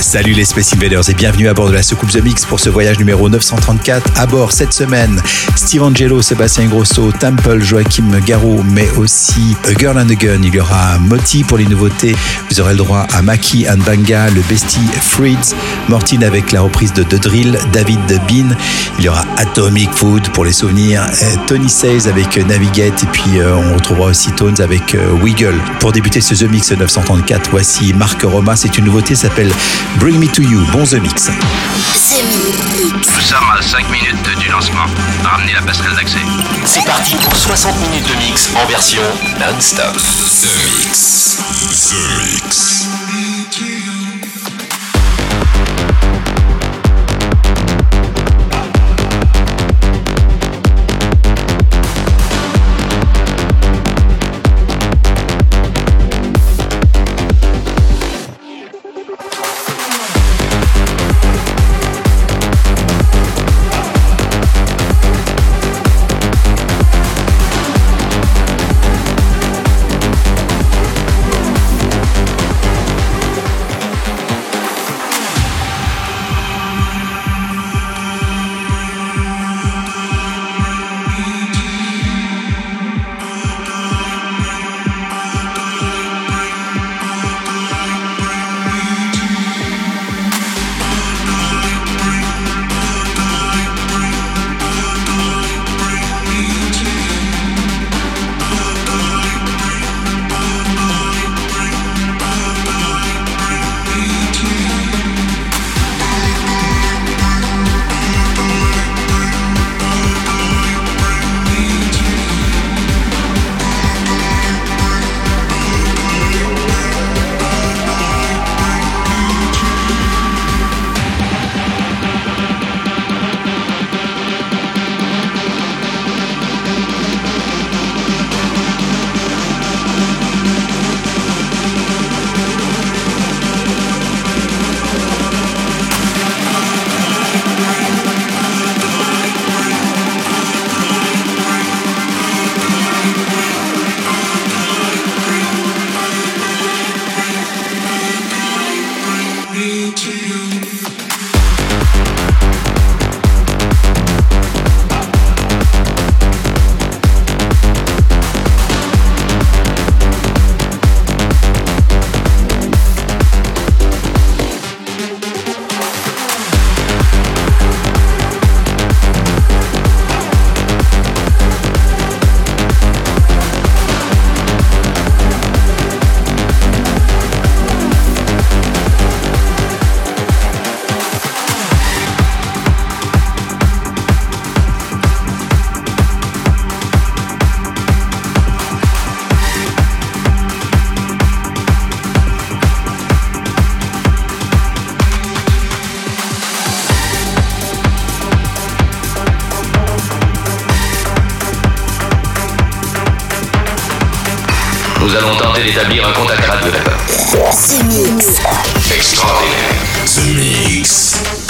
Salut les Space Invaders et bienvenue à bord de la soucoupe The Mix pour ce voyage numéro 934. À bord cette semaine, Steve Angelo, Sébastien Grosso, Temple, Joachim Garraud, mais aussi A Girl and a Gun. Il y aura Moti pour les nouveautés. Vous aurez le droit à Maki and Banga, le Bestie Fritz, Mortine avec la reprise de The Drill, David Bean. Il y aura Atomic Food pour les souvenirs, et Tony Says avec Navigate et puis euh, on retrouvera aussi Tones avec euh, Wiggle. Pour débuter ce The Mix 934, voici Marc Roma. C'est une nouveauté, s'appelle Bring Me To You. Bon The Mix. The Mix. Nous sommes à 5 minutes du lancement. Ramenez la passerelle d'accès. C'est parti pour 60 minutes de mix en version non-stop. The Mix. The Mix. Nous allons tenter d'établir un contact radio. The Mix. Extraordinaire. The Mix.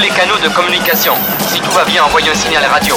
les canaux de communication. Si tout va bien, envoyez un signal radio.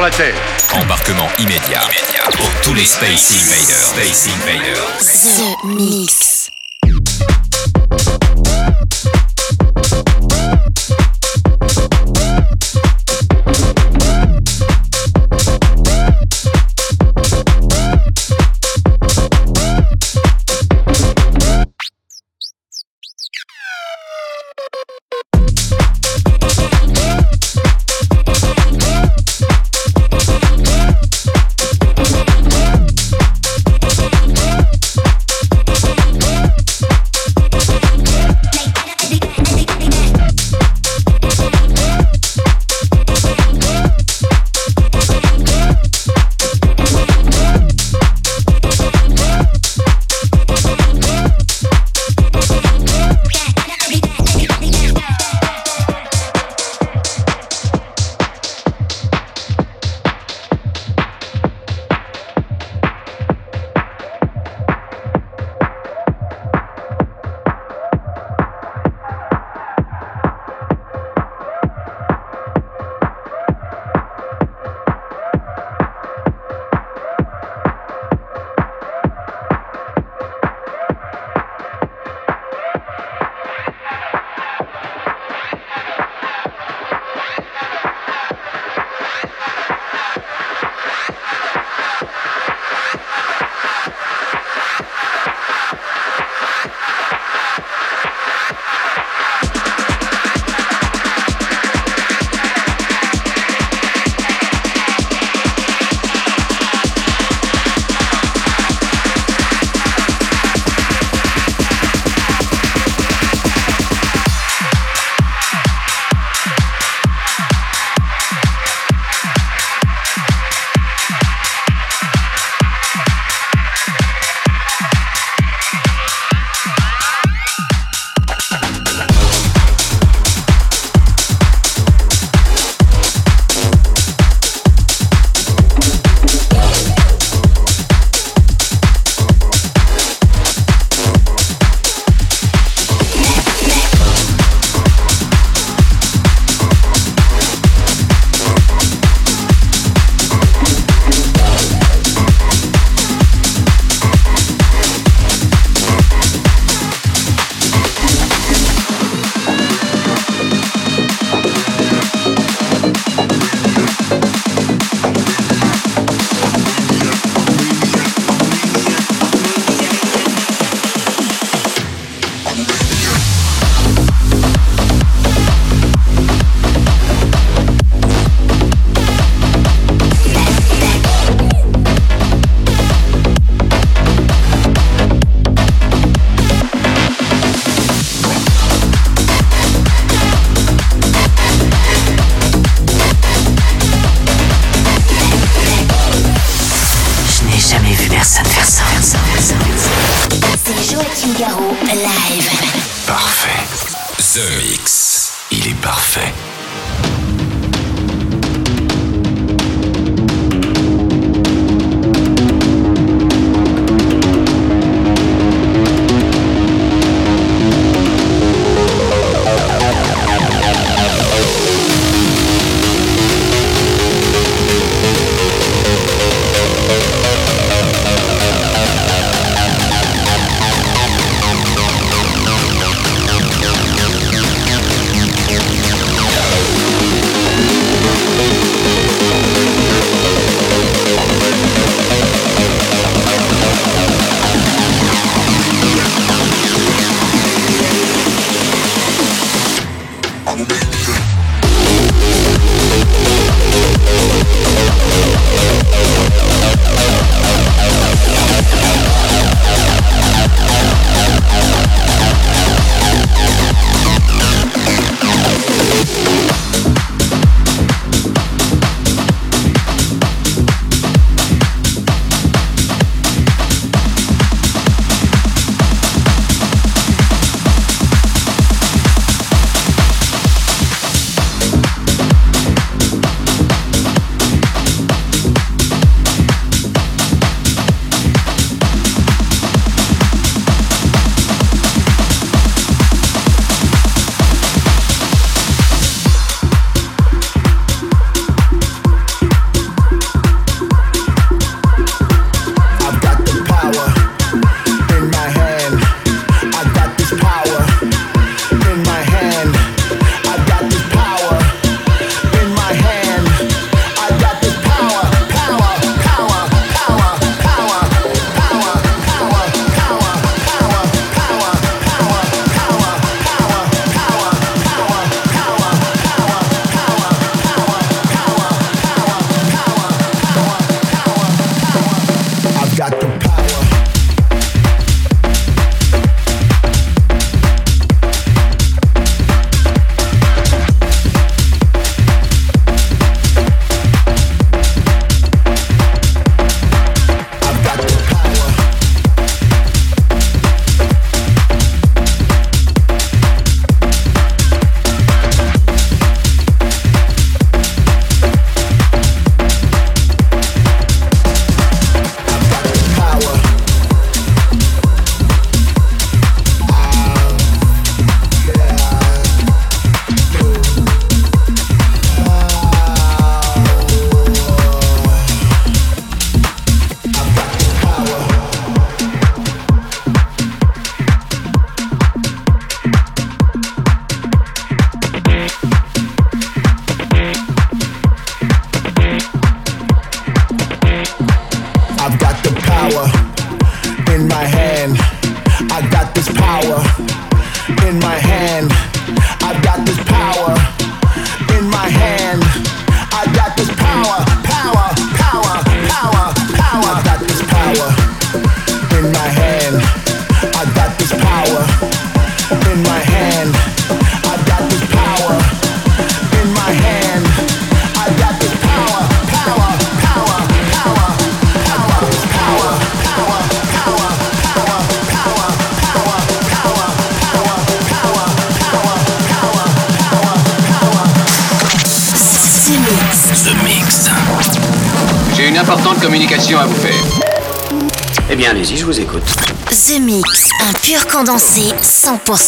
la Embarquement immédiat, pour tous les Space Invaders.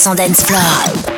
100%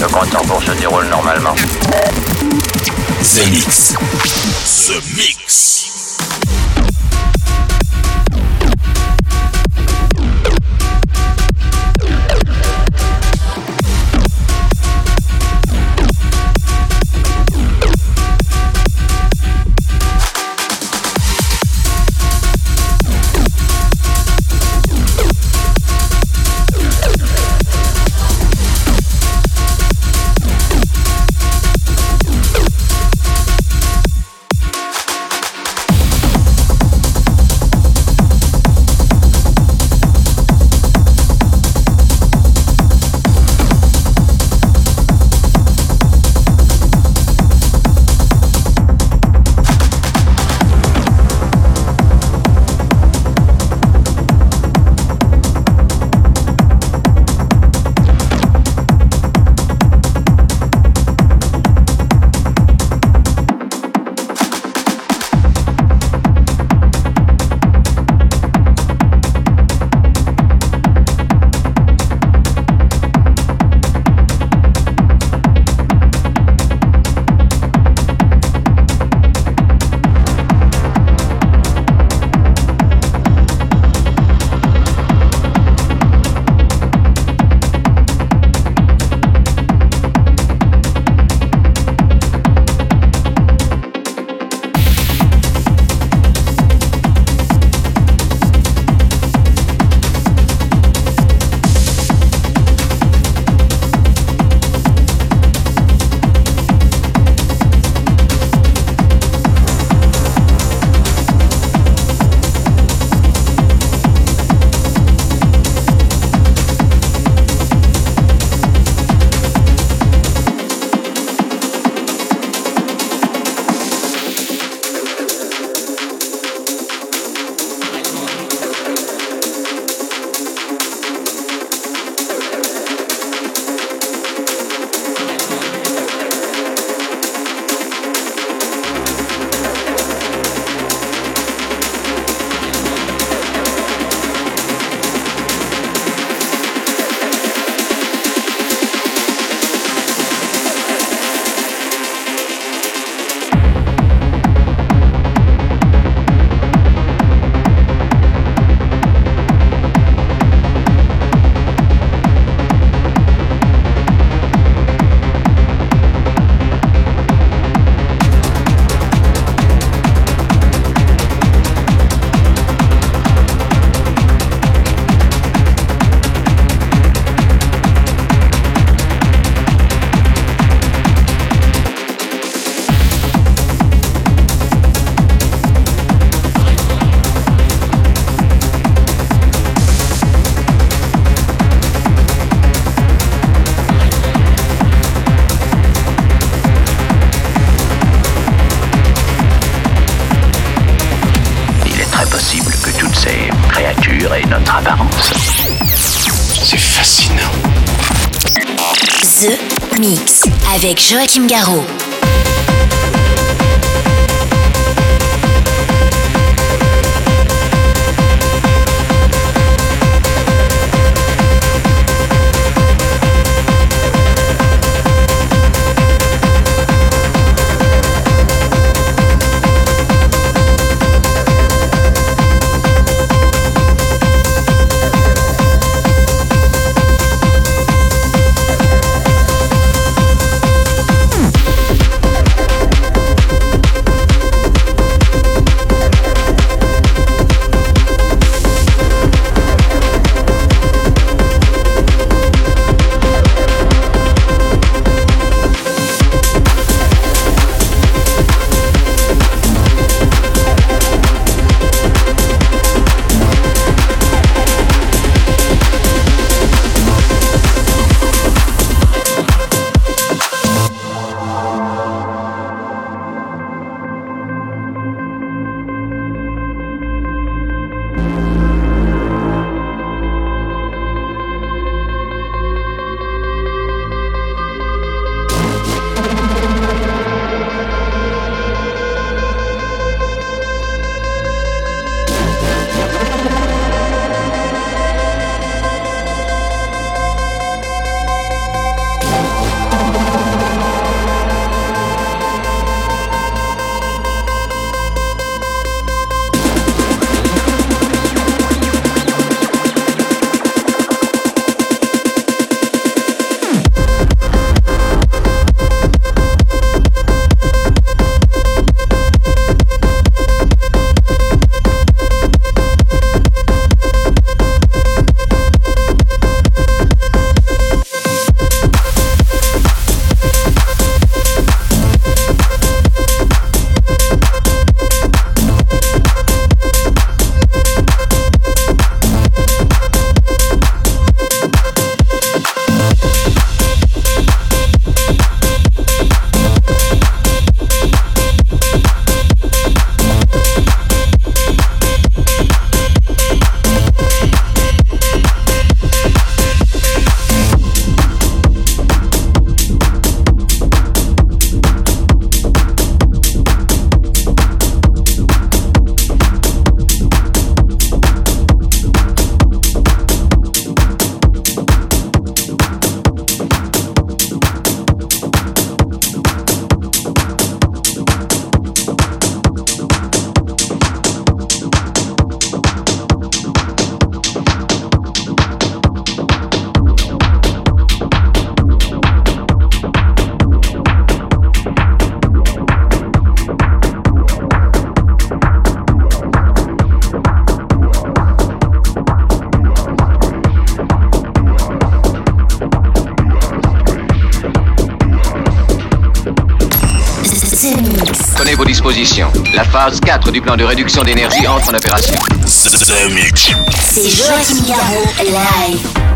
Le compte en se déroule normalement. The Mix. The Mix. Mix avec Joachim Garraud. Phase 4 du plan de réduction d'énergie entre en opération. C'est Joachim Garraud live.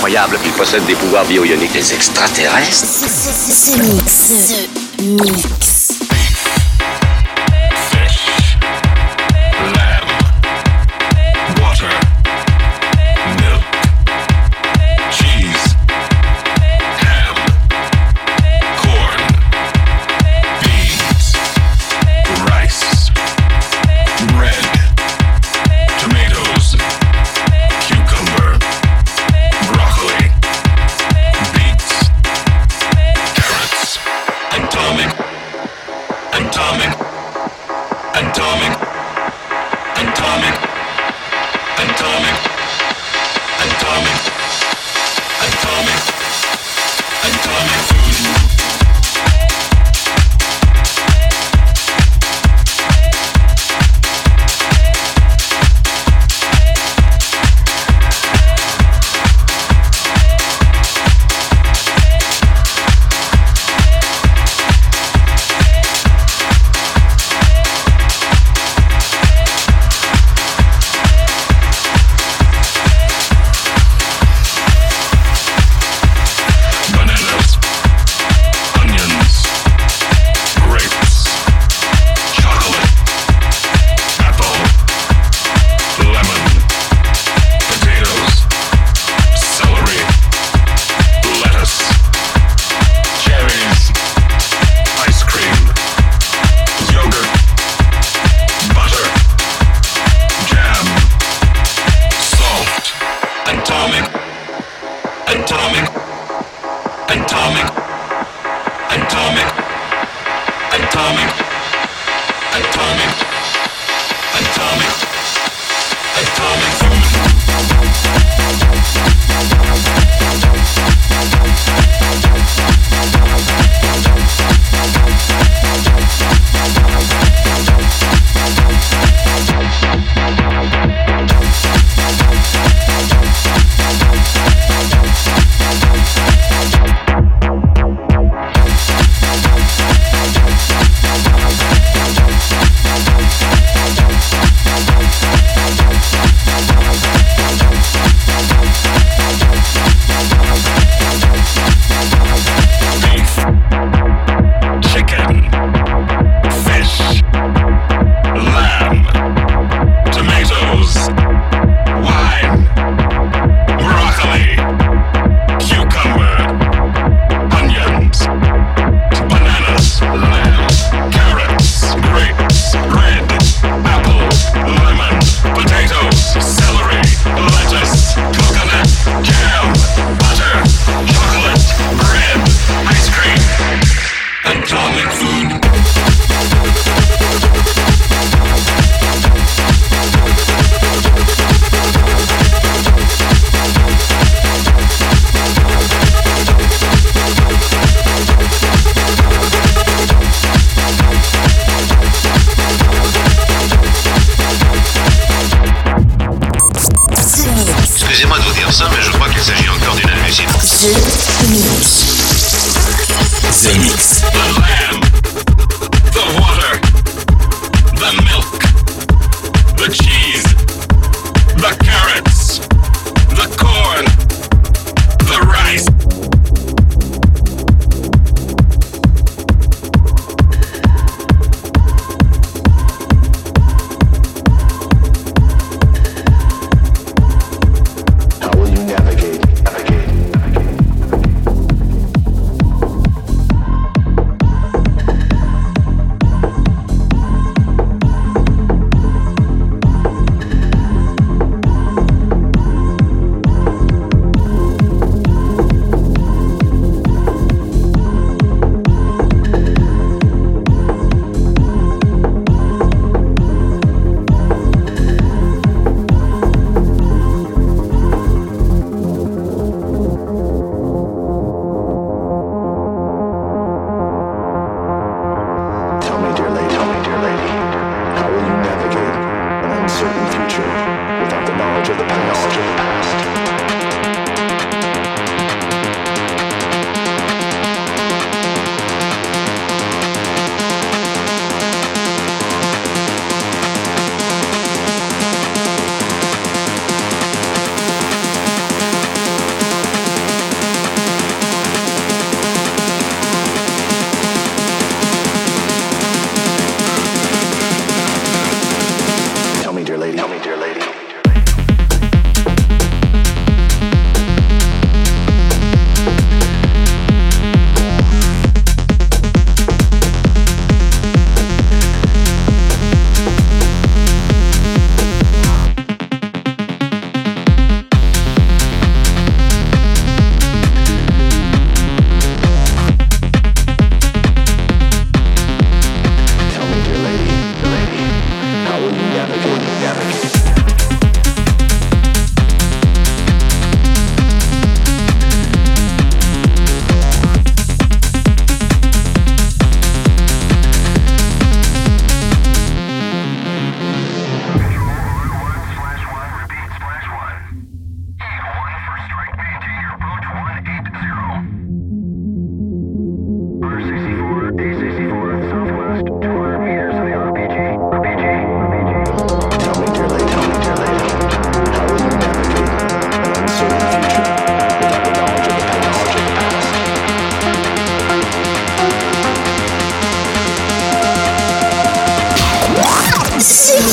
incroyable. Il possède des pouvoirs bioïoniques Des extraterrestres.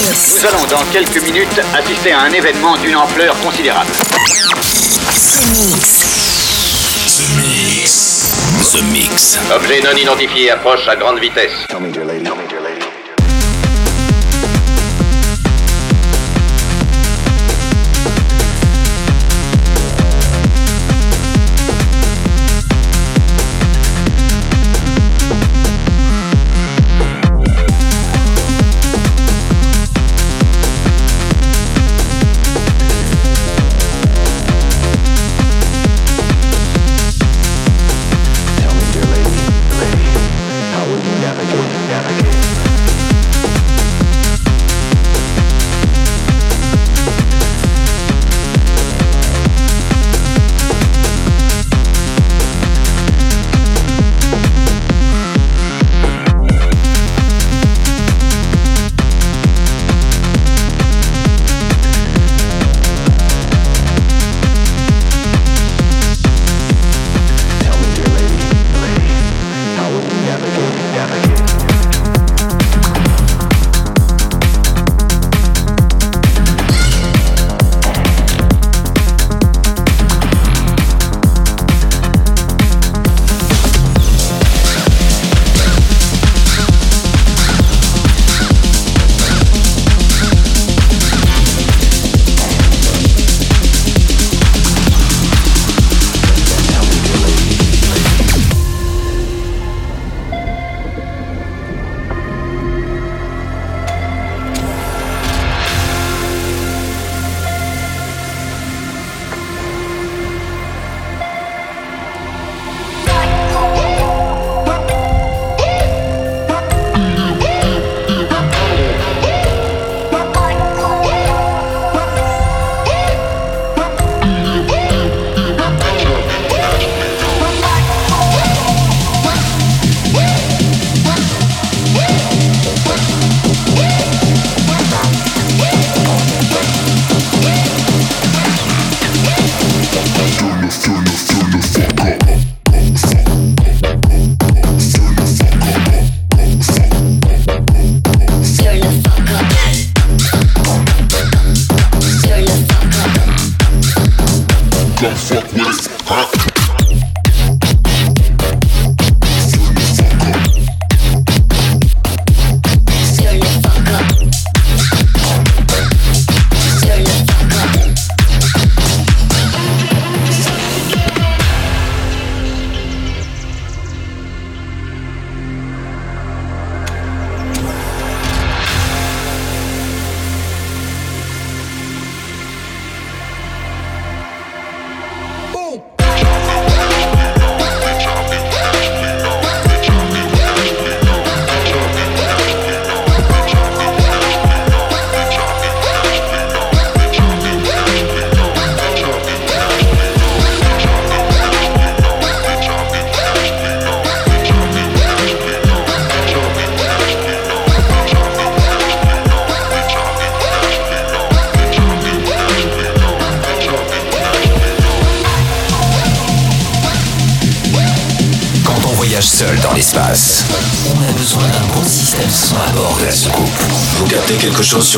Nous allons dans quelques minutes assister à un événement d'une ampleur considérable. The Mix. The Mix. The Mix. Objet non identifié approche à grande vitesse. Quand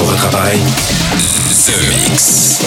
votre appareil The Mix.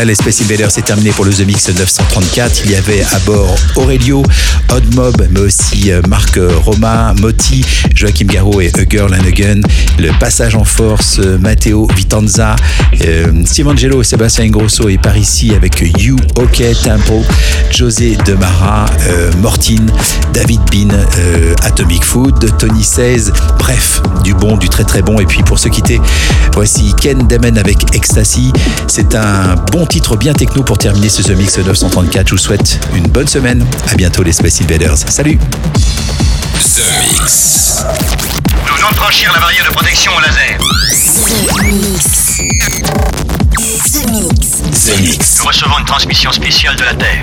Voilà, les Space Invaders, c'est terminé pour le The Mix 934. Il y avait à bord Aurelio, Odd Mob, mais aussi euh, Marc euh, Romain, Motti, Joachim Garraud et a Gun. Le passage en force, euh, Matteo Vitanza, euh, Steve Angelo, Sébastien Ingrosso et par ici avec You, OK Temple, José Demara, euh, David Bean, Atomic Food, Tony 16. Bref, du bon, du très très bon. Et puis pour se quitter, voici Ken Demen avec Ecstasy. C'est un bon titre bien techno pour terminer ce The Mix 934. Je vous souhaite une bonne semaine. À bientôt les Space Invaders. Salut The Mix. Nous venons de franchir la barrière de protection au laser. The Mix. The Mix. The Mix. Nous recevons une transmission spéciale de la Terre.